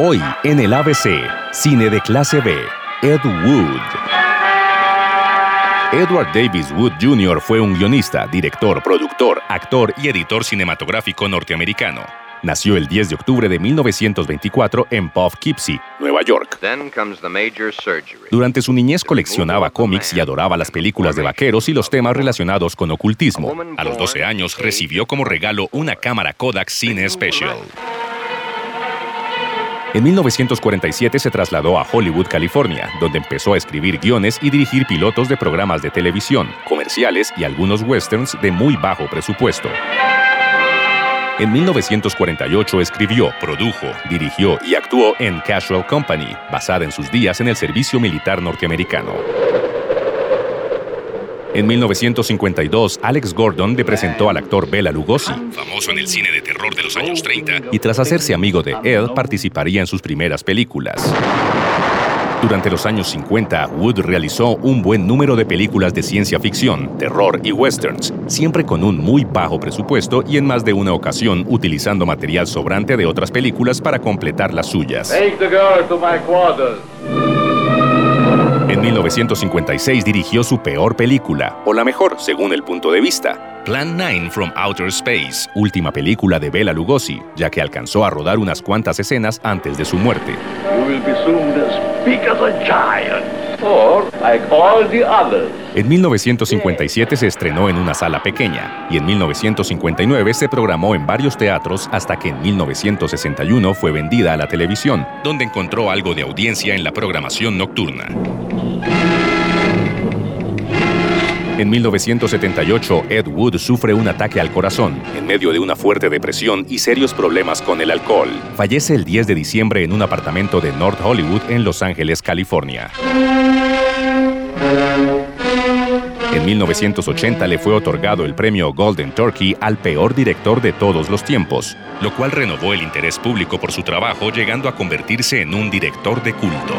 Hoy en el ABC, cine de clase B, Ed Wood. Edward Davis Wood Jr. fue un guionista, director, productor, actor y editor cinematográfico norteamericano. Nació el 10 de octubre de 1924 en Poughkeepsie, Nueva York. Durante su niñez coleccionaba cómics y adoraba las películas de vaqueros y los temas relacionados con ocultismo. A los 12 años recibió como regalo una cámara Kodak Cine Special. En 1947 se trasladó a Hollywood, California, donde empezó a escribir guiones y dirigir pilotos de programas de televisión, comerciales y algunos westerns de muy bajo presupuesto. En 1948 escribió, produjo, dirigió y actuó en Casual Company, basada en sus días en el servicio militar norteamericano. En 1952, Alex Gordon le presentó al actor Bela Lugosi, famoso en el cine de terror de los años 30, y tras hacerse amigo de Ed, participaría en sus primeras películas. Durante los años 50, Wood realizó un buen número de películas de ciencia ficción, terror y westerns, siempre con un muy bajo presupuesto y en más de una ocasión utilizando material sobrante de otras películas para completar las suyas. En 1956 dirigió su peor película, o la mejor, según el punto de vista, Plan 9 from Outer Space, última película de Bela Lugosi, ya que alcanzó a rodar unas cuantas escenas antes de su muerte. En 1957 se estrenó en una sala pequeña y en 1959 se programó en varios teatros hasta que en 1961 fue vendida a la televisión, donde encontró algo de audiencia en la programación nocturna. En 1978, Ed Wood sufre un ataque al corazón, en medio de una fuerte depresión y serios problemas con el alcohol. Fallece el 10 de diciembre en un apartamento de North Hollywood en Los Ángeles, California. En 1980 le fue otorgado el premio Golden Turkey al peor director de todos los tiempos, lo cual renovó el interés público por su trabajo llegando a convertirse en un director de culto.